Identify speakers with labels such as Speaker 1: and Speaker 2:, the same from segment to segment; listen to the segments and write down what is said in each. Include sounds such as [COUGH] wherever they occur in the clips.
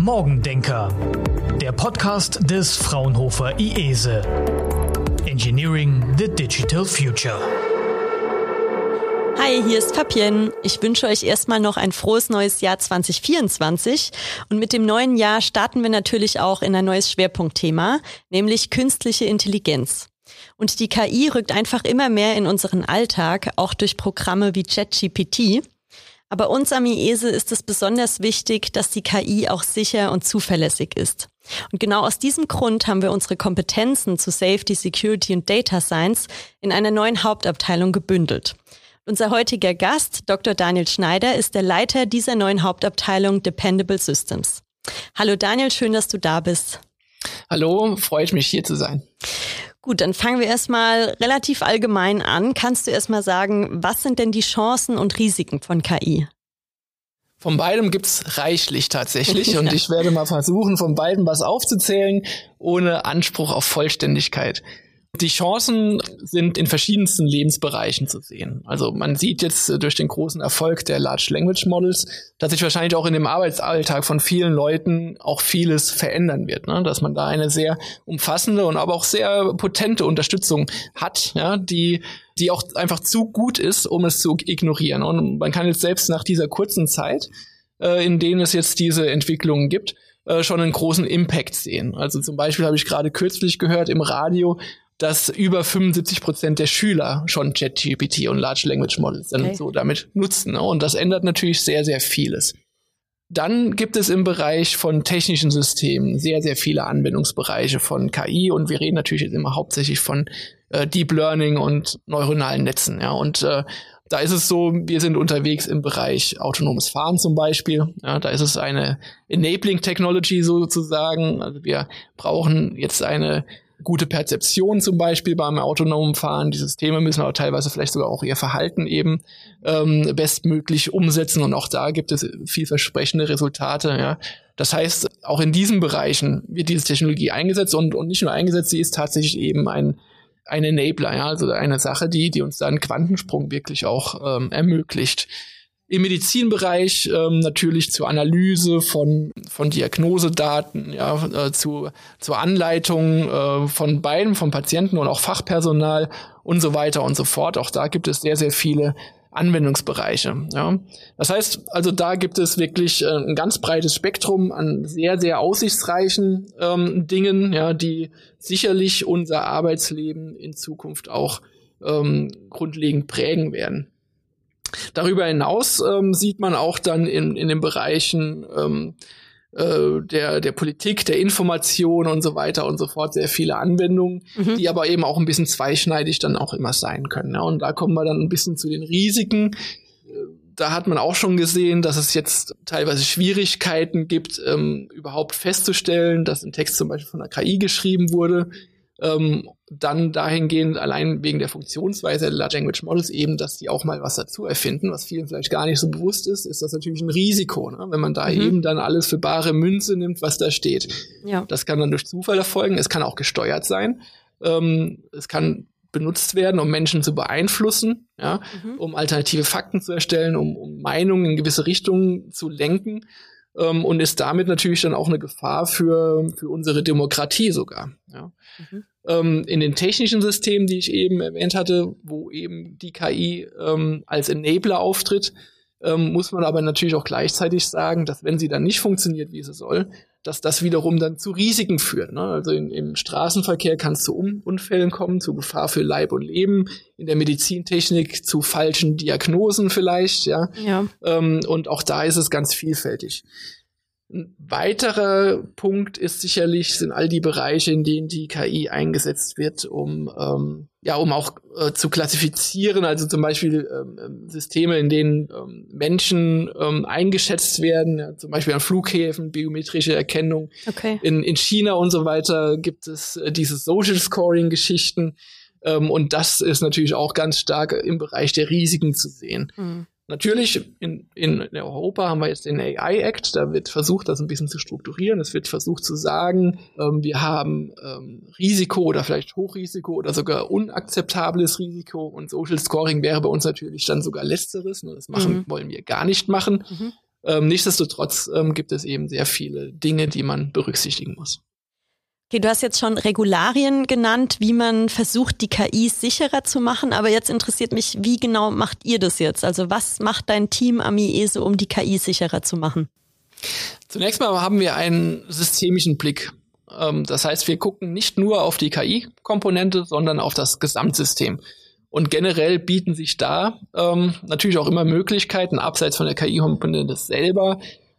Speaker 1: Morgendenker, der Podcast des Fraunhofer IESE. Engineering the Digital Future.
Speaker 2: Hi, hier ist Fabienne. Ich wünsche euch erstmal noch ein frohes neues Jahr 2024. Und mit dem neuen Jahr starten wir natürlich auch in ein neues Schwerpunktthema, nämlich künstliche Intelligenz. Und die KI rückt einfach immer mehr in unseren Alltag, auch durch Programme wie ChatGPT. Aber uns am IESE ist es besonders wichtig, dass die KI auch sicher und zuverlässig ist. Und genau aus diesem Grund haben wir unsere Kompetenzen zu Safety, Security und Data Science in einer neuen Hauptabteilung gebündelt. Unser heutiger Gast, Dr. Daniel Schneider, ist der Leiter dieser neuen Hauptabteilung Dependable Systems. Hallo Daniel, schön, dass du da bist.
Speaker 3: Hallo, freue ich mich hier zu sein.
Speaker 2: Gut, dann fangen wir erstmal relativ allgemein an. Kannst du erstmal sagen, was sind denn die Chancen und Risiken von KI?
Speaker 3: Von beidem gibt's reichlich tatsächlich [LAUGHS] und ich werde mal versuchen, von beiden was aufzuzählen, ohne Anspruch auf Vollständigkeit. Die Chancen sind in verschiedensten Lebensbereichen zu sehen. Also man sieht jetzt äh, durch den großen Erfolg der Large Language Models, dass sich wahrscheinlich auch in dem Arbeitsalltag von vielen Leuten auch vieles verändern wird, ne? dass man da eine sehr umfassende und aber auch sehr potente Unterstützung hat, ja, die die auch einfach zu gut ist, um es zu ignorieren. Und man kann jetzt selbst nach dieser kurzen Zeit, äh, in denen es jetzt diese Entwicklungen gibt, äh, schon einen großen Impact sehen. Also zum Beispiel habe ich gerade kürzlich gehört im Radio, dass über 75 Prozent der Schüler schon ChatGPT und Large Language Models dann okay. so damit nutzen. Ne? Und das ändert natürlich sehr, sehr vieles. Dann gibt es im Bereich von technischen Systemen sehr, sehr viele Anwendungsbereiche von KI und wir reden natürlich jetzt immer hauptsächlich von äh, Deep Learning und neuronalen Netzen. Ja, und äh, da ist es so, wir sind unterwegs im Bereich autonomes Fahren zum Beispiel. Ja, da ist es eine Enabling Technology sozusagen. Also wir brauchen jetzt eine gute Perzeption zum Beispiel beim autonomen Fahren. Die Systeme müssen aber teilweise vielleicht sogar auch ihr Verhalten eben ähm, bestmöglich umsetzen und auch da gibt es vielversprechende Resultate. Ja. Das heißt, auch in diesen Bereichen wird diese Technologie eingesetzt und, und nicht nur eingesetzt, sie ist tatsächlich eben ein ein Enabler, ja, also eine Sache, die, die uns da einen Quantensprung wirklich auch ähm, ermöglicht im Medizinbereich ähm, natürlich zur Analyse von, von Diagnosedaten, ja, äh, zu, zur Anleitung äh, von beiden, von Patienten und auch Fachpersonal und so weiter und so fort. Auch da gibt es sehr, sehr viele Anwendungsbereiche. Ja. Das heißt, also da gibt es wirklich äh, ein ganz breites Spektrum an sehr, sehr aussichtsreichen ähm, Dingen, ja, die sicherlich unser Arbeitsleben in Zukunft auch ähm, grundlegend prägen werden. Darüber hinaus ähm, sieht man auch dann in, in den Bereichen ähm, äh, der, der Politik, der Information und so weiter und so fort sehr viele Anwendungen, mhm. die aber eben auch ein bisschen zweischneidig dann auch immer sein können. Ja. Und da kommen wir dann ein bisschen zu den Risiken. Da hat man auch schon gesehen, dass es jetzt teilweise Schwierigkeiten gibt, ähm, überhaupt festzustellen, dass ein Text zum Beispiel von der KI geschrieben wurde ähm, dann dahingehend allein wegen der Funktionsweise der Large Language Models eben, dass die auch mal was dazu erfinden, was vielen vielleicht gar nicht so bewusst ist, ist das natürlich ein Risiko, ne? wenn man da mhm. eben dann alles für bare Münze nimmt, was da steht. Ja. Das kann dann durch Zufall erfolgen, es kann auch gesteuert sein, ähm, es kann benutzt werden, um Menschen zu beeinflussen, ja, mhm. um alternative Fakten zu erstellen, um, um Meinungen in gewisse Richtungen zu lenken ähm, und ist damit natürlich dann auch eine Gefahr für, für unsere Demokratie sogar. Ja. Mhm. Ähm, in den technischen Systemen, die ich eben erwähnt hatte, wo eben die KI ähm, als Enabler auftritt, ähm, muss man aber natürlich auch gleichzeitig sagen, dass wenn sie dann nicht funktioniert, wie sie soll, dass das wiederum dann zu Risiken führt. Ne? Also in, im Straßenverkehr kann es zu um Unfällen kommen, zu Gefahr für Leib und Leben, in der Medizintechnik zu falschen Diagnosen vielleicht, ja. ja. Ähm, und auch da ist es ganz vielfältig. Ein weiterer Punkt ist sicherlich, sind all die Bereiche, in denen die KI eingesetzt wird, um, ähm, ja, um auch äh, zu klassifizieren, also zum Beispiel ähm, ähm Systeme, in denen ähm, Menschen ähm, eingeschätzt werden, ja, zum Beispiel an Flughäfen, biometrische Erkennung. Okay. In, in China und so weiter gibt es äh, diese Social Scoring-Geschichten. Ähm, und das ist natürlich auch ganz stark im Bereich der Risiken zu sehen. Mhm. Natürlich, in, in Europa haben wir jetzt den AI Act, da wird versucht, das ein bisschen zu strukturieren. Es wird versucht zu sagen, ähm, wir haben ähm, Risiko oder vielleicht Hochrisiko oder sogar unakzeptables Risiko und Social Scoring wäre bei uns natürlich dann sogar letzteres. Ne? Das machen, mhm. wollen wir gar nicht machen. Mhm. Ähm, nichtsdestotrotz ähm, gibt es eben sehr viele Dinge, die man berücksichtigen muss.
Speaker 2: Okay, du hast jetzt schon Regularien genannt, wie man versucht, die KIs sicherer zu machen. Aber jetzt interessiert mich, wie genau macht ihr das jetzt? Also was macht dein Team am IESE, um die KI sicherer zu machen?
Speaker 3: Zunächst mal haben wir einen systemischen Blick. Ähm, das heißt, wir gucken nicht nur auf die KI-Komponente, sondern auf das Gesamtsystem. Und generell bieten sich da ähm, natürlich auch immer Möglichkeiten, abseits von der KI-Komponente selber,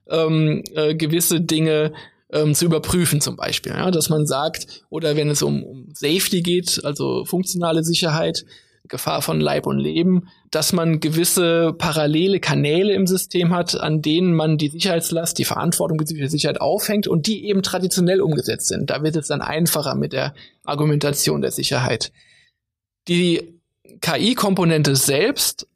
Speaker 3: ähm, äh, gewisse Dinge ähm, zu überprüfen zum Beispiel. Ja, dass man sagt, oder wenn es um, um Safety geht, also funktionale Sicherheit, Gefahr von Leib und Leben, dass man gewisse parallele Kanäle im System hat, an denen man die Sicherheitslast, die Verantwortung bezüglich der Sicherheit aufhängt und die eben traditionell umgesetzt sind. Da wird es dann einfacher mit der Argumentation der Sicherheit. Die KI-Komponente selbst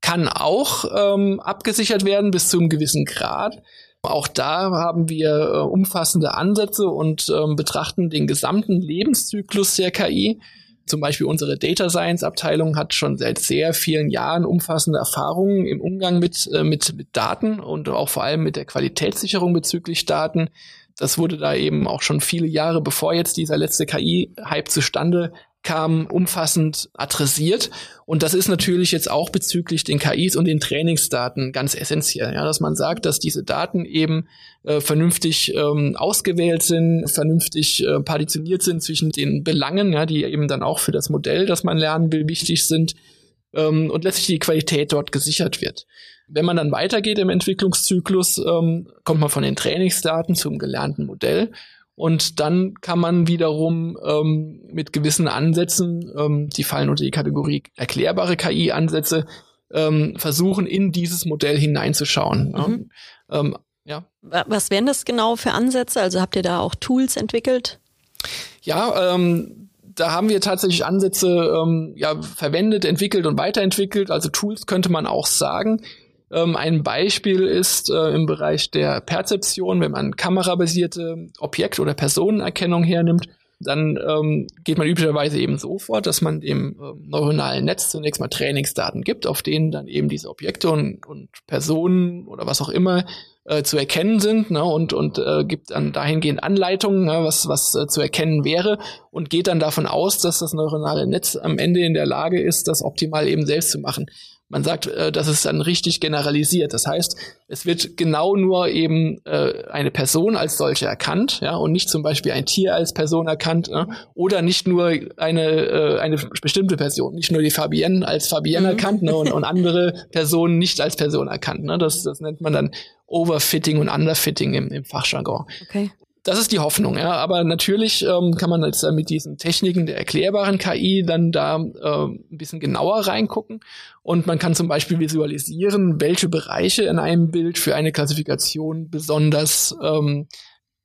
Speaker 3: kann auch ähm, abgesichert werden bis zu einem gewissen Grad. Auch da haben wir äh, umfassende Ansätze und ähm, betrachten den gesamten Lebenszyklus der KI. Zum Beispiel unsere Data Science Abteilung hat schon seit sehr vielen Jahren umfassende Erfahrungen im Umgang mit, äh, mit, mit Daten und auch vor allem mit der Qualitätssicherung bezüglich Daten. Das wurde da eben auch schon viele Jahre bevor jetzt dieser letzte KI-Hype zustande kam, umfassend adressiert. Und das ist natürlich jetzt auch bezüglich den KIs und den Trainingsdaten ganz essentiell, ja, dass man sagt, dass diese Daten eben äh, vernünftig ähm, ausgewählt sind, vernünftig äh, partitioniert sind zwischen den Belangen, ja, die eben dann auch für das Modell, das man lernen will, wichtig sind ähm, und letztlich die Qualität dort gesichert wird. Wenn man dann weitergeht im Entwicklungszyklus, ähm, kommt man von den Trainingsdaten zum gelernten Modell und dann kann man wiederum ähm, mit gewissen Ansätzen, ähm, die fallen unter die Kategorie erklärbare KI-Ansätze, ähm, versuchen, in dieses Modell hineinzuschauen. Mhm.
Speaker 2: Ähm, ja. Was wären das genau für Ansätze? Also habt ihr da auch Tools entwickelt?
Speaker 3: Ja, ähm, da haben wir tatsächlich Ansätze ähm, ja, verwendet, entwickelt und weiterentwickelt. Also Tools könnte man auch sagen. Ähm, ein Beispiel ist äh, im Bereich der Perzeption, wenn man kamerabasierte Objekt- oder Personenerkennung hernimmt, dann ähm, geht man üblicherweise eben so vor, dass man dem äh, neuronalen Netz zunächst mal Trainingsdaten gibt, auf denen dann eben diese Objekte und, und Personen oder was auch immer äh, zu erkennen sind ne, und, und äh, gibt dann dahingehend Anleitungen, ne, was, was äh, zu erkennen wäre und geht dann davon aus, dass das neuronale Netz am Ende in der Lage ist, das optimal eben selbst zu machen. Man sagt, äh, das ist dann richtig generalisiert. Das heißt, es wird genau nur eben äh, eine Person als solche erkannt, ja, und nicht zum Beispiel ein Tier als Person erkannt, äh, oder nicht nur eine äh, eine bestimmte Person, nicht nur die Fabienne als Fabienne mhm. erkannt, ne, und, und andere [LAUGHS] Personen nicht als Person erkannt. Ne. Das, das nennt man dann Overfitting und Underfitting im, im Fachjargon. Okay das ist die Hoffnung, ja. Aber natürlich ähm, kann man jetzt mit diesen Techniken der erklärbaren KI dann da äh, ein bisschen genauer reingucken. Und man kann zum Beispiel visualisieren, welche Bereiche in einem Bild für eine Klassifikation besonders ähm,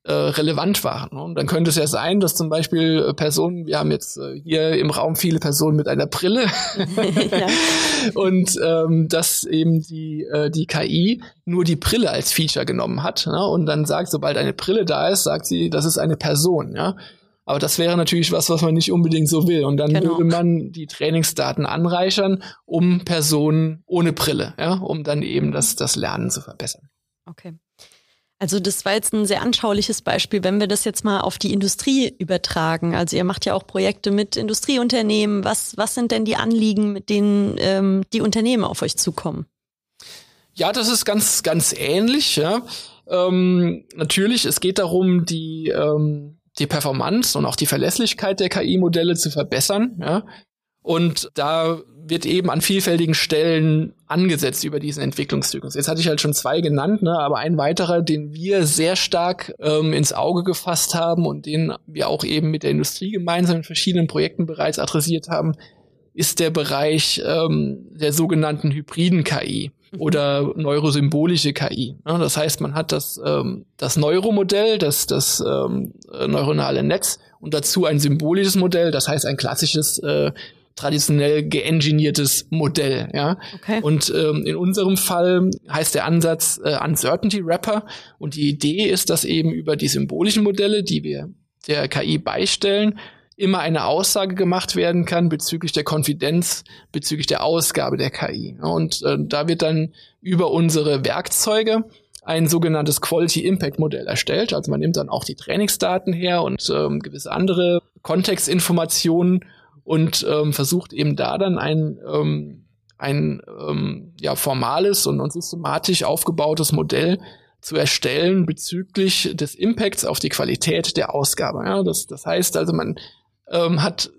Speaker 3: äh, relevant waren. Und dann könnte es ja sein, dass zum Beispiel äh, Personen, wir haben jetzt äh, hier im Raum viele Personen mit einer Brille [LAUGHS] [LAUGHS] und ähm, dass eben die, äh, die KI nur die Brille als Feature genommen hat ne? und dann sagt, sobald eine Brille da ist, sagt sie, das ist eine Person. Ja? Aber das wäre natürlich was, was man nicht unbedingt so will. Und dann genau. würde man die Trainingsdaten anreichern, um Personen ohne Brille, ja, um dann eben das, das Lernen zu verbessern.
Speaker 2: Okay. Also das war jetzt ein sehr anschauliches Beispiel, wenn wir das jetzt mal auf die Industrie übertragen. Also ihr macht ja auch Projekte mit Industrieunternehmen. Was, was sind denn die Anliegen, mit denen ähm, die Unternehmen auf euch zukommen?
Speaker 3: Ja, das ist ganz, ganz ähnlich. Ja. Ähm, natürlich, es geht darum, die, ähm, die Performance und auch die Verlässlichkeit der KI-Modelle zu verbessern. Ja. Und da wird eben an vielfältigen Stellen angesetzt über diesen Entwicklungszyklus. Jetzt hatte ich halt schon zwei genannt, ne, aber ein weiterer, den wir sehr stark ähm, ins Auge gefasst haben und den wir auch eben mit der Industrie gemeinsam in verschiedenen Projekten bereits adressiert haben, ist der Bereich ähm, der sogenannten hybriden KI mhm. oder neurosymbolische KI. Ja, das heißt, man hat das, ähm, das Neuromodell, das, das ähm, neuronale Netz und dazu ein symbolisches Modell, das heißt ein klassisches äh, traditionell geengineertes Modell, ja. Okay. Und ähm, in unserem Fall heißt der Ansatz äh, Uncertainty Wrapper und die Idee ist, dass eben über die symbolischen Modelle, die wir der KI beistellen, immer eine Aussage gemacht werden kann bezüglich der Konfidenz, bezüglich der Ausgabe der KI. Und äh, da wird dann über unsere Werkzeuge ein sogenanntes Quality Impact Modell erstellt. Also man nimmt dann auch die Trainingsdaten her und ähm, gewisse andere Kontextinformationen und ähm, versucht eben da dann ein, ähm, ein ähm, ja, formales und, und systematisch aufgebautes Modell zu erstellen bezüglich des Impacts auf die Qualität der Ausgabe. Ja, das, das heißt also, man ähm, hat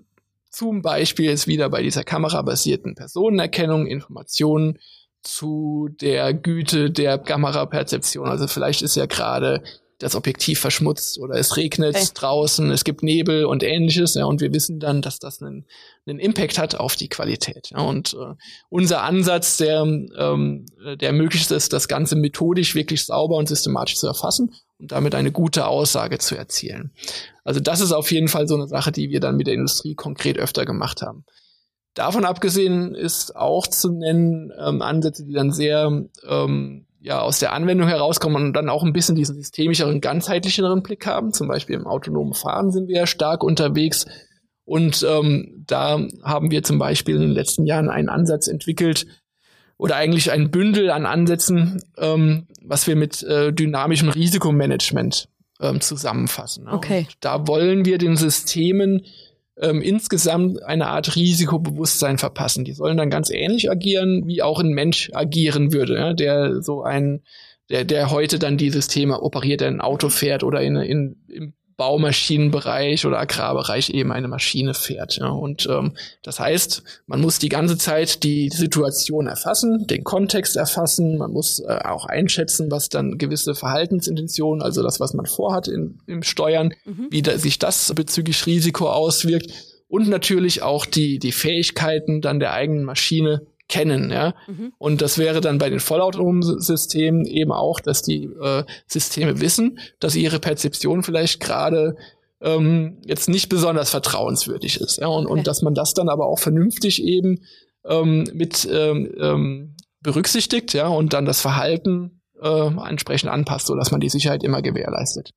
Speaker 3: zum Beispiel jetzt wieder bei dieser kamerabasierten Personenerkennung Informationen zu der Güte der Kameraperzeption. Also vielleicht ist ja gerade das Objektiv verschmutzt oder es regnet okay. draußen, es gibt Nebel und ähnliches, ja, und wir wissen dann, dass das einen, einen Impact hat auf die Qualität. Ja, und äh, unser Ansatz, der, ähm, der ermöglicht es, das Ganze methodisch wirklich sauber und systematisch zu erfassen und damit eine gute Aussage zu erzielen. Also das ist auf jeden Fall so eine Sache, die wir dann mit der Industrie konkret öfter gemacht haben. Davon abgesehen ist auch zu nennen ähm, Ansätze, die dann sehr ähm, ja aus der Anwendung herauskommen und dann auch ein bisschen diesen systemischeren, ganzheitlicheren Blick haben. Zum Beispiel im autonomen Fahren sind wir ja stark unterwegs. Und ähm, da haben wir zum Beispiel in den letzten Jahren einen Ansatz entwickelt oder eigentlich ein Bündel an Ansätzen, ähm, was wir mit äh, dynamischem Risikomanagement ähm, zusammenfassen.
Speaker 2: Ne? Okay.
Speaker 3: Und da wollen wir den Systemen ähm, insgesamt eine Art Risikobewusstsein verpassen. Die sollen dann ganz ähnlich agieren, wie auch ein Mensch agieren würde, ja, der so ein, der, der heute dann die Systeme operiert, der ein Auto fährt oder in, in, im Baumaschinenbereich oder Agrarbereich eben eine Maschine fährt. Ja. Und ähm, das heißt, man muss die ganze Zeit die Situation erfassen, den Kontext erfassen, man muss äh, auch einschätzen, was dann gewisse Verhaltensintentionen, also das, was man vorhat in, im Steuern, mhm. wie da, sich das bezüglich Risiko auswirkt und natürlich auch die, die Fähigkeiten dann der eigenen Maschine kennen, ja. Mhm. Und das wäre dann bei den vollautonomen Systemen eben auch, dass die äh, Systeme wissen, dass ihre Perzeption vielleicht gerade ähm, jetzt nicht besonders vertrauenswürdig ist, ja. Und, okay. und dass man das dann aber auch vernünftig eben ähm, mit ähm, ähm, berücksichtigt, ja, und dann das Verhalten äh, entsprechend anpasst, so dass man die Sicherheit immer gewährleistet.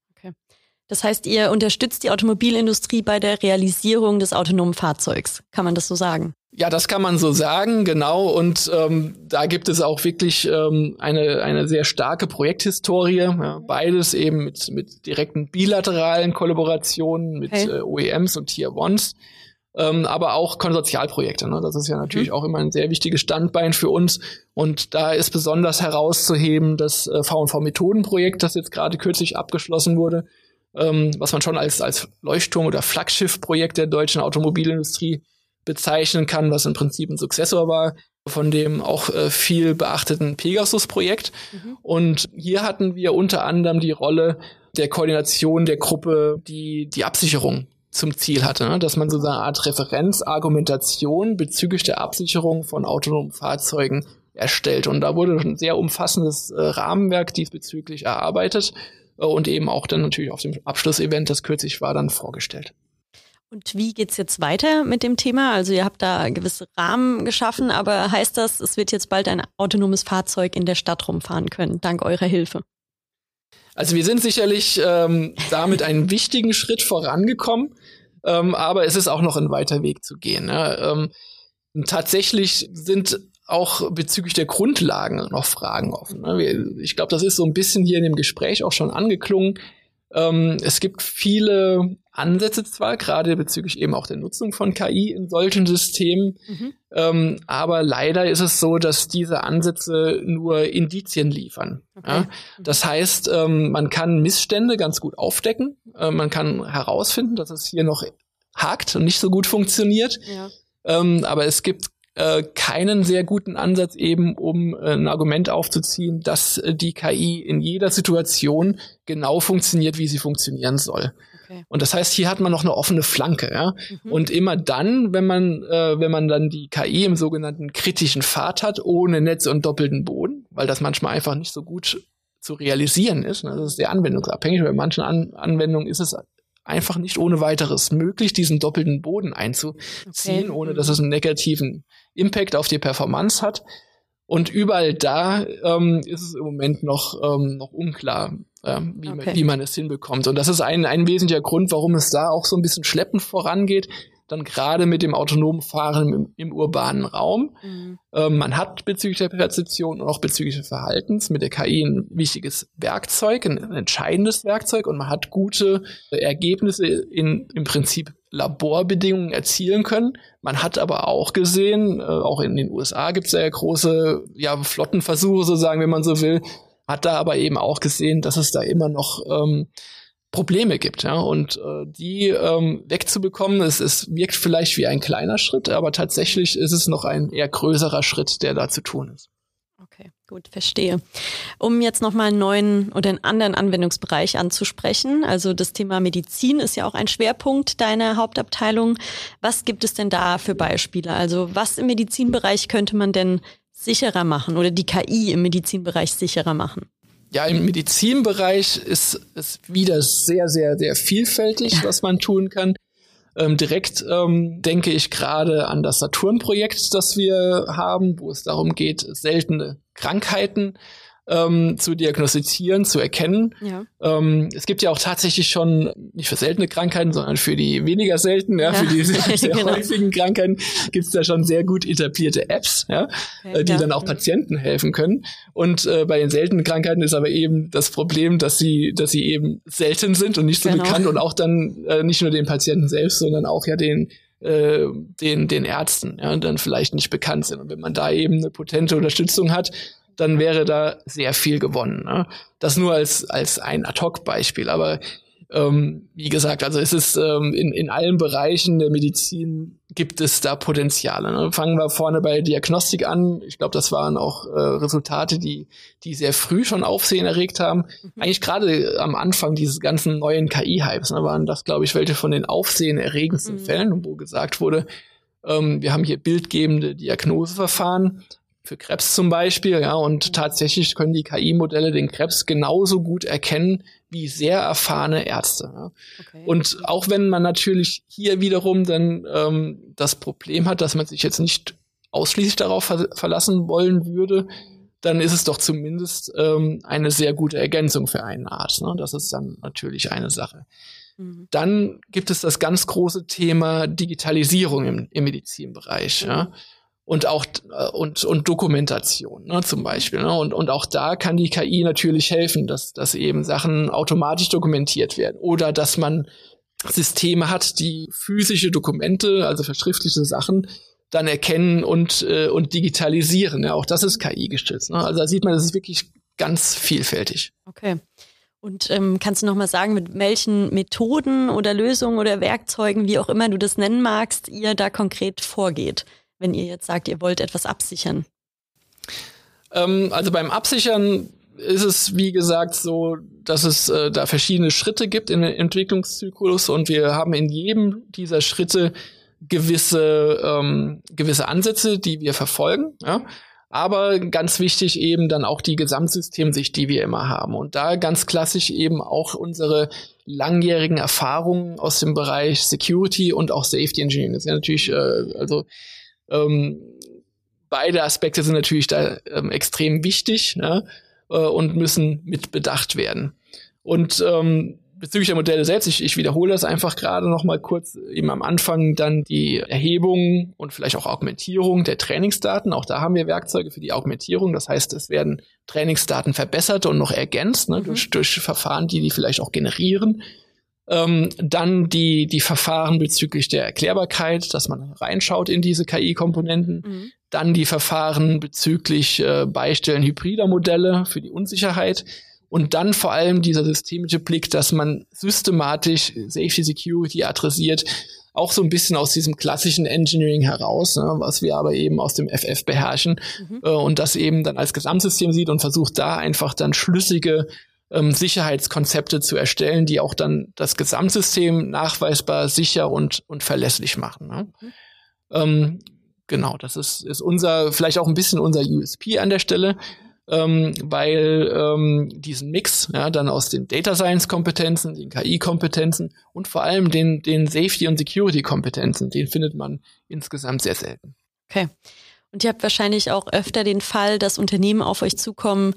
Speaker 2: Okay. Das heißt, ihr unterstützt die Automobilindustrie bei der Realisierung des autonomen Fahrzeugs. Kann man das so sagen?
Speaker 3: Ja, das kann man so sagen, genau. Und ähm, da gibt es auch wirklich ähm, eine, eine sehr starke Projekthistorie. Ja, beides eben mit, mit direkten bilateralen Kollaborationen mit hey. äh, OEMs und Tier Ones. Ähm, aber auch Konsortialprojekte. Ne? Das ist ja natürlich mhm. auch immer ein sehr wichtiges Standbein für uns. Und da ist besonders herauszuheben das äh, V&V-Methodenprojekt, das jetzt gerade kürzlich abgeschlossen wurde, ähm, was man schon als, als Leuchtturm oder Flaggschiffprojekt der deutschen Automobilindustrie bezeichnen kann, was im Prinzip ein Successor war von dem auch äh, viel beachteten Pegasus-Projekt. Mhm. Und hier hatten wir unter anderem die Rolle der Koordination der Gruppe, die die Absicherung zum Ziel hatte, ne? dass man so eine Art Referenzargumentation bezüglich der Absicherung von autonomen Fahrzeugen erstellt. Und da wurde ein sehr umfassendes äh, Rahmenwerk diesbezüglich erarbeitet und eben auch dann natürlich auf dem Abschlussevent, das kürzlich war, dann vorgestellt.
Speaker 2: Und wie geht's jetzt weiter mit dem Thema? Also ihr habt da gewisse Rahmen geschaffen, aber heißt das, es wird jetzt bald ein autonomes Fahrzeug in der Stadt rumfahren können, dank eurer Hilfe?
Speaker 3: Also wir sind sicherlich ähm, damit einen [LAUGHS] wichtigen Schritt vorangekommen, ähm, aber es ist auch noch ein weiter Weg zu gehen. Ne? Ähm, tatsächlich sind auch bezüglich der Grundlagen noch Fragen offen. Ne? Ich glaube, das ist so ein bisschen hier in dem Gespräch auch schon angeklungen. Ähm, es gibt viele Ansätze zwar, gerade bezüglich eben auch der Nutzung von KI in solchen Systemen, mhm. ähm, aber leider ist es so, dass diese Ansätze nur Indizien liefern. Okay. Ja? Mhm. Das heißt, ähm, man kann Missstände ganz gut aufdecken, äh, man kann herausfinden, dass es hier noch hakt und nicht so gut funktioniert, ja. ähm, aber es gibt äh, keinen sehr guten Ansatz eben, um äh, ein Argument aufzuziehen, dass äh, die KI in jeder Situation genau funktioniert, wie sie funktionieren soll. Okay. Und das heißt, hier hat man noch eine offene Flanke, ja. Mhm. Und immer dann, wenn man, äh, wenn man dann die KI im sogenannten kritischen Pfad hat, ohne Netz und doppelten Boden, weil das manchmal einfach nicht so gut zu realisieren ist. Ne? Das ist sehr anwendungsabhängig. Bei manchen An Anwendungen ist es einfach nicht ohne weiteres möglich, diesen doppelten Boden einzuziehen, okay. ohne dass es einen negativen Impact auf die Performance hat. Und überall da ähm, ist es im Moment noch, ähm, noch unklar, ähm, wie, okay. man, wie man es hinbekommt. Und das ist ein, ein wesentlicher Grund, warum es da auch so ein bisschen schleppend vorangeht dann gerade mit dem autonomen Fahren im, im urbanen Raum. Mhm. Ähm, man hat bezüglich der Perzeption und auch bezüglich des Verhaltens mit der KI ein wichtiges Werkzeug, ein, ein entscheidendes Werkzeug und man hat gute Ergebnisse in im Prinzip Laborbedingungen erzielen können. Man hat aber auch gesehen, äh, auch in den USA gibt es ja große ja, Flottenversuche, so sagen, wenn man so will, hat da aber eben auch gesehen, dass es da immer noch ähm, Probleme gibt, ja, und äh, die ähm, wegzubekommen, es, es wirkt vielleicht wie ein kleiner Schritt, aber tatsächlich ist es noch ein eher größerer Schritt, der da zu tun ist.
Speaker 2: Okay, gut, verstehe. Um jetzt nochmal einen neuen oder einen anderen Anwendungsbereich anzusprechen, also das Thema Medizin ist ja auch ein Schwerpunkt deiner Hauptabteilung. Was gibt es denn da für Beispiele? Also was im Medizinbereich könnte man denn sicherer machen oder die KI im Medizinbereich sicherer machen?
Speaker 3: Ja, im Medizinbereich ist es wieder sehr, sehr, sehr vielfältig, was man tun kann. Ähm, direkt ähm, denke ich gerade an das Saturn-Projekt, das wir haben, wo es darum geht, seltene Krankheiten ähm, zu diagnostizieren, zu erkennen. Ja. Ähm, es gibt ja auch tatsächlich schon, nicht für seltene Krankheiten, sondern für die weniger seltenen, ja, ja. für die [LAUGHS] sehr, [LAUGHS] genau. häufigen Krankheiten gibt es da schon sehr gut etablierte Apps, ja, okay, äh, die ja. dann auch Patienten helfen können. Und äh, bei den seltenen Krankheiten ist aber eben das Problem, dass sie, dass sie eben selten sind und nicht so genau. bekannt und auch dann äh, nicht nur den Patienten selbst, sondern auch ja den äh, den, den Ärzten, ja, dann vielleicht nicht bekannt sind. Und wenn man da eben eine potente Unterstützung hat, dann wäre da sehr viel gewonnen. Ne? Das nur als, als ein Ad-Hoc-Beispiel. Aber ähm, wie gesagt, also es ist ähm, in, in allen Bereichen der Medizin gibt es da Potenziale. Ne? Fangen wir vorne bei Diagnostik an. Ich glaube, das waren auch äh, Resultate, die, die sehr früh schon Aufsehen erregt haben. Mhm. Eigentlich gerade am Anfang dieses ganzen neuen KI-Hypes ne, waren das, glaube ich, welche von den aufsehenerregendsten mhm. Fällen, wo gesagt wurde, ähm, wir haben hier bildgebende Diagnoseverfahren für Krebs zum Beispiel, ja, und tatsächlich können die KI-Modelle den Krebs genauso gut erkennen wie sehr erfahrene Ärzte. Ja. Okay. Und auch wenn man natürlich hier wiederum dann ähm, das Problem hat, dass man sich jetzt nicht ausschließlich darauf ver verlassen wollen würde, dann ist es doch zumindest ähm, eine sehr gute Ergänzung für einen Arzt. Ne? Das ist dann natürlich eine Sache. Mhm. Dann gibt es das ganz große Thema Digitalisierung im, im Medizinbereich. Mhm. Ja und auch äh, und und Dokumentation ne, zum Beispiel ne? und und auch da kann die KI natürlich helfen, dass dass eben Sachen automatisch dokumentiert werden oder dass man Systeme hat, die physische Dokumente, also verschriftliche Sachen dann erkennen und äh, und digitalisieren. Ja, auch das ist KI gestützt. Ne? Also da sieht man, das ist wirklich ganz vielfältig.
Speaker 2: Okay. Und ähm, kannst du noch mal sagen, mit welchen Methoden oder Lösungen oder Werkzeugen, wie auch immer du das nennen magst, ihr da konkret vorgeht? Wenn ihr jetzt sagt, ihr wollt etwas absichern?
Speaker 3: Ähm, also beim Absichern ist es, wie gesagt, so, dass es äh, da verschiedene Schritte gibt den Entwicklungszyklus und wir haben in jedem dieser Schritte gewisse, ähm, gewisse Ansätze, die wir verfolgen. Ja? Aber ganz wichtig eben dann auch die Gesamtsystemsicht, die wir immer haben. Und da ganz klassisch eben auch unsere langjährigen Erfahrungen aus dem Bereich Security und auch Safety Engineering. Das ist ja natürlich, äh, also ähm, beide Aspekte sind natürlich da ähm, extrem wichtig ne, äh, und müssen mit bedacht werden. Und ähm, bezüglich der Modelle selbst, ich, ich wiederhole das einfach gerade noch mal kurz, eben am Anfang dann die Erhebung und vielleicht auch Augmentierung der Trainingsdaten. Auch da haben wir Werkzeuge für die Augmentierung. Das heißt, es werden Trainingsdaten verbessert und noch ergänzt ne, mhm. durch, durch Verfahren, die die vielleicht auch generieren. Ähm, dann die, die Verfahren bezüglich der Erklärbarkeit, dass man reinschaut in diese KI-Komponenten. Mhm. Dann die Verfahren bezüglich äh, Beistellen hybrider Modelle für die Unsicherheit. Und dann vor allem dieser systemische Blick, dass man systematisch Safety Security adressiert, auch so ein bisschen aus diesem klassischen Engineering heraus, ne, was wir aber eben aus dem FF beherrschen mhm. äh, und das eben dann als Gesamtsystem sieht und versucht da einfach dann schlüssige ähm, Sicherheitskonzepte zu erstellen, die auch dann das Gesamtsystem nachweisbar sicher und, und verlässlich machen. Ne? Mhm. Ähm, genau, das ist, ist unser, vielleicht auch ein bisschen unser USP an der Stelle, ähm, weil ähm, diesen Mix ja, dann aus den Data Science Kompetenzen, den KI Kompetenzen und vor allem den, den Safety und Security Kompetenzen, den findet man insgesamt sehr selten.
Speaker 2: Okay. Und ihr habt wahrscheinlich auch öfter den Fall, dass Unternehmen auf euch zukommen,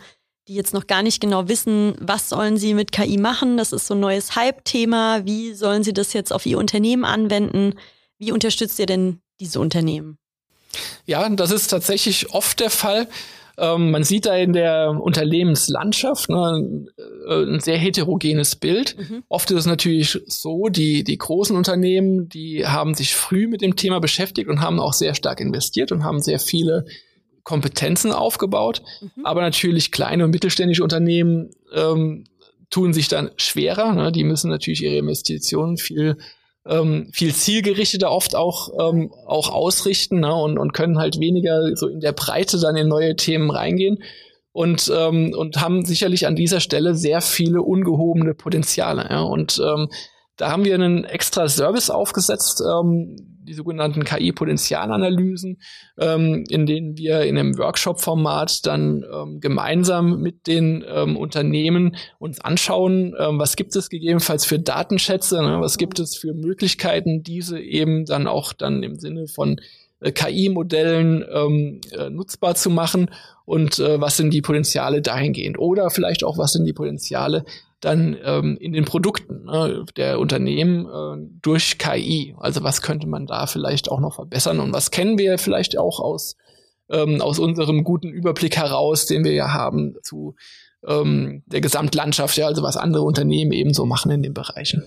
Speaker 2: die jetzt noch gar nicht genau wissen, was sollen sie mit KI machen. Das ist so ein neues Hype-Thema. Wie sollen sie das jetzt auf ihr Unternehmen anwenden? Wie unterstützt ihr denn diese Unternehmen?
Speaker 3: Ja, das ist tatsächlich oft der Fall. Ähm, man sieht da in der Unternehmenslandschaft ne, äh, ein sehr heterogenes Bild. Mhm. Oft ist es natürlich so, die, die großen Unternehmen, die haben sich früh mit dem Thema beschäftigt und haben auch sehr stark investiert und haben sehr viele Kompetenzen aufgebaut. Mhm. Aber natürlich kleine und mittelständische Unternehmen ähm, tun sich dann schwerer. Ne? Die müssen natürlich ihre Investitionen viel ähm, viel zielgerichteter oft auch ähm, auch ausrichten ne? und, und können halt weniger so in der Breite dann in neue Themen reingehen und ähm, und haben sicherlich an dieser Stelle sehr viele ungehobene Potenziale. Ja? Und ähm, da haben wir einen extra Service aufgesetzt, ähm, die sogenannten KI-Potenzialanalysen, ähm, in denen wir in einem Workshop-Format dann ähm, gemeinsam mit den ähm, Unternehmen uns anschauen, ähm, was gibt es gegebenenfalls für Datenschätze, ne, was gibt es für Möglichkeiten, diese eben dann auch dann im Sinne von äh, KI-Modellen ähm, äh, nutzbar zu machen und äh, was sind die Potenziale dahingehend? Oder vielleicht auch was sind die Potenziale dann ähm, in den Produkten ne, der Unternehmen äh, durch KI. Also was könnte man da vielleicht auch noch verbessern und was kennen wir vielleicht auch aus, ähm, aus unserem guten Überblick heraus, den wir ja haben zu ähm, der Gesamtlandschaft, ja, also was andere Unternehmen ebenso machen in den Bereichen.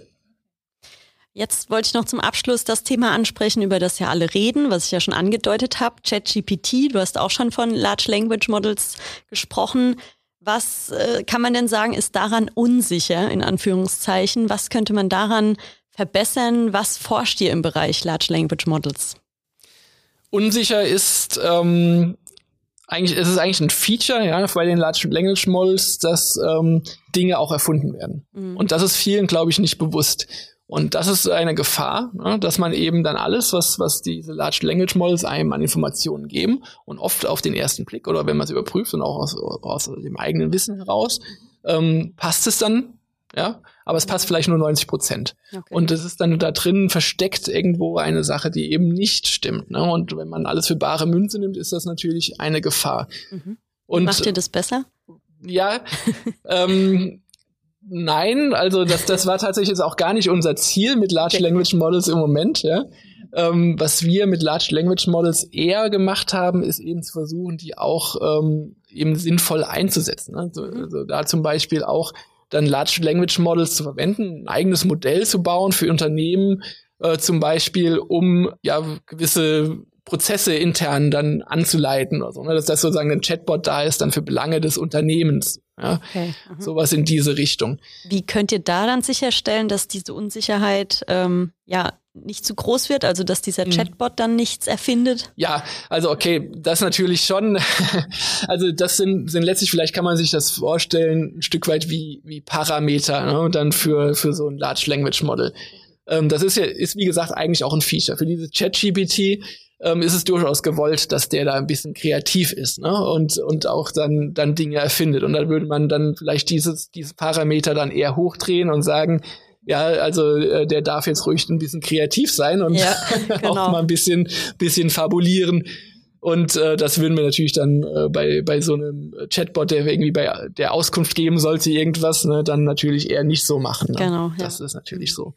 Speaker 2: Jetzt wollte ich noch zum Abschluss das Thema ansprechen, über das ja alle reden, was ich ja schon angedeutet habe, ChatGPT. Du hast auch schon von Large Language Models gesprochen. Was äh, kann man denn sagen, ist daran unsicher, in Anführungszeichen? Was könnte man daran verbessern? Was forscht ihr im Bereich Large Language Models?
Speaker 3: Unsicher ist ähm, eigentlich, es ist eigentlich ein Feature, ja, bei den Large Language Models, dass ähm, Dinge auch erfunden werden. Mhm. Und das ist vielen, glaube ich, nicht bewusst. Und das ist eine Gefahr, ne, dass man eben dann alles, was, was diese Large Language Models einem an Informationen geben und oft auf den ersten Blick oder wenn man es überprüft und auch aus, aus dem eigenen Wissen heraus, ähm, passt es dann, ja, aber es passt vielleicht nur 90 Prozent. Okay. Und es ist dann da drin versteckt irgendwo eine Sache, die eben nicht stimmt. Ne? Und wenn man alles für bare Münze nimmt, ist das natürlich eine Gefahr.
Speaker 2: Mhm. Und, Macht ihr das besser?
Speaker 3: Ja, ähm, Nein, also das, das war tatsächlich jetzt auch gar nicht unser Ziel mit Large Language Models im Moment. Ja. Ähm, was wir mit Large Language Models eher gemacht haben, ist eben zu versuchen, die auch ähm, eben sinnvoll einzusetzen. Also, also da zum Beispiel auch dann Large Language Models zu verwenden, ein eigenes Modell zu bauen für Unternehmen, äh, zum Beispiel, um ja gewisse Prozesse intern dann anzuleiten oder so, ne? dass das sozusagen ein Chatbot da ist dann für Belange des Unternehmens. Ja? Okay. Sowas in diese Richtung.
Speaker 2: Wie könnt ihr da dann sicherstellen, dass diese Unsicherheit ähm, ja nicht zu groß wird, also dass dieser mhm. Chatbot dann nichts erfindet?
Speaker 3: Ja, also okay, das natürlich schon. [LAUGHS] also das sind, sind letztlich, vielleicht kann man sich das vorstellen, ein Stück weit wie, wie Parameter, ne? dann für, für so ein Large Language Model. Ähm, das ist ja, ist wie gesagt eigentlich auch ein Feature. Für diese ChatGPT ähm, ist es durchaus gewollt, dass der da ein bisschen kreativ ist ne? und, und auch dann, dann Dinge erfindet. Und dann würde man dann vielleicht dieses, diese Parameter dann eher hochdrehen und sagen, ja, also äh, der darf jetzt ruhig ein bisschen kreativ sein und ja, [LAUGHS] [LAUGHS] genau. auch mal ein bisschen, bisschen fabulieren. Und äh, das würden wir natürlich dann äh, bei, bei so einem Chatbot, der irgendwie bei der Auskunft geben sollte, irgendwas, ne, dann natürlich eher nicht so machen. Ne? Genau. Ja. Das ist natürlich so.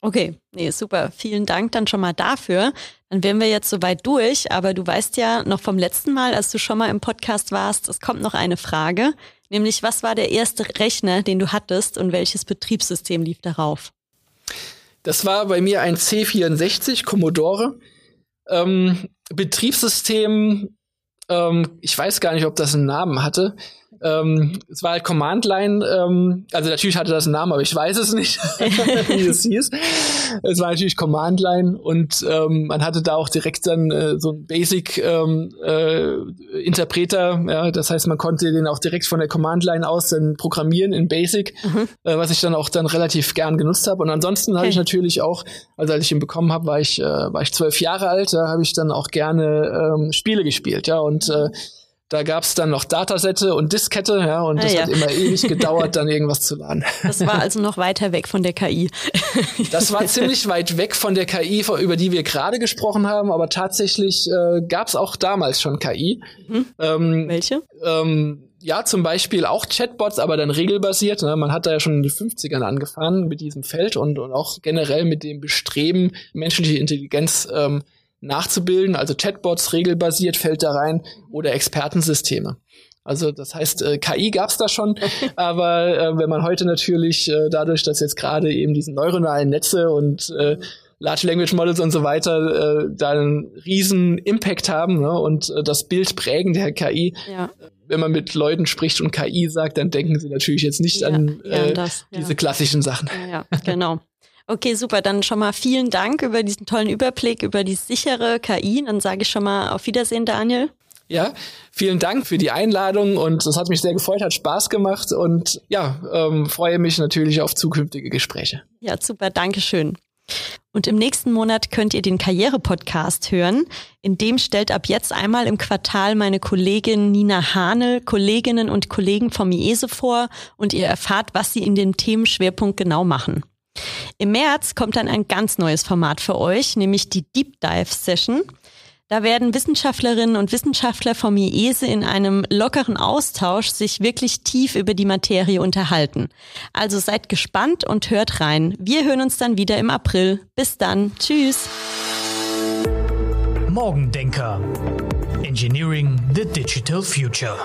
Speaker 2: Okay, nee, super. Vielen Dank dann schon mal dafür. Dann wären wir jetzt soweit durch, aber du weißt ja noch vom letzten Mal, als du schon mal im Podcast warst, es kommt noch eine Frage, nämlich was war der erste Rechner, den du hattest und welches Betriebssystem lief darauf?
Speaker 3: Das war bei mir ein C64 Commodore. Ähm, Betriebssystem, ähm, ich weiß gar nicht, ob das einen Namen hatte. Ähm, es war halt Command Line, ähm, also natürlich hatte das einen Namen, aber ich weiß es nicht, [LAUGHS] wie es hieß. Es war natürlich Command Line und ähm, man hatte da auch direkt dann äh, so ein Basic ähm, äh, Interpreter, ja, das heißt, man konnte den auch direkt von der Command Line aus dann programmieren in Basic, mhm. äh, was ich dann auch dann relativ gern genutzt habe. Und ansonsten okay. habe ich natürlich auch, also als ich ihn bekommen habe, war ich äh, war ich zwölf Jahre alt, da habe ich dann auch gerne ähm, Spiele gespielt, ja und äh, Da gab's dann noch Datasette und Diskette, ja, und ah, das ja. hat immer ewig [LAUGHS] gedauert, dann irgendwas zu laden.
Speaker 2: Das war also noch weiter weg von der KI. [LAUGHS]
Speaker 3: Das war ziemlich weit weg von der KI, über die wir gerade gesprochen haben, aber tatsächlich äh, gab's auch damals schon KI.
Speaker 2: Mhm. Ähm, Welche?
Speaker 3: Ähm, ja, zum Beispiel auch Chatbots, aber dann regelbasiert. Ne? Man hat da ja schon in den 50ern angefangen mit diesem Feld und, und auch generell mit dem Bestreben, menschliche Intelligenz ähm, nachzubilden. Also Chatbots regelbasiert fällt da rein oder Expertensysteme. Also das heißt, äh, KI gab's da schon, [LAUGHS] aber äh, wenn man heute natürlich äh, dadurch, dass jetzt gerade eben diese neuronalen Netze und äh, Large Language Models und so weiter äh, da einen riesen Impact haben ne, und äh, das Bild prägen der KI. Ja. Wenn man mit Leuten spricht und KI sagt, dann denken sie natürlich jetzt nicht ja, an äh, das, diese klassischen Sachen.
Speaker 2: Ja, genau. Okay, super. Dann schon mal vielen Dank über diesen tollen Überblick über die sichere KI. Dann sage ich schon mal auf Wiedersehen, Daniel.
Speaker 3: Ja, vielen Dank für die Einladung und es hat mich sehr gefreut, hat Spaß gemacht und ja, ähm, freue mich natürlich auf zukünftige Gespräche.
Speaker 2: Ja, super, Dankeschön. Und im nächsten Monat könnt ihr den Karriere-Podcast hören. In dem stellt ab jetzt einmal im Quartal meine Kollegin Nina Hane Kolleginnen und Kollegen vom IESE vor und ihr erfahrt, was sie in dem Themenschwerpunkt genau machen. Im März kommt dann ein ganz neues Format für euch, nämlich die Deep Dive Session. Da werden Wissenschaftlerinnen und Wissenschaftler vom IESE in einem lockeren Austausch sich wirklich tief über die Materie unterhalten. Also seid gespannt und hört rein. Wir hören uns dann wieder im April. Bis dann. Tschüss.
Speaker 1: Morgendenker. Engineering the Digital Future.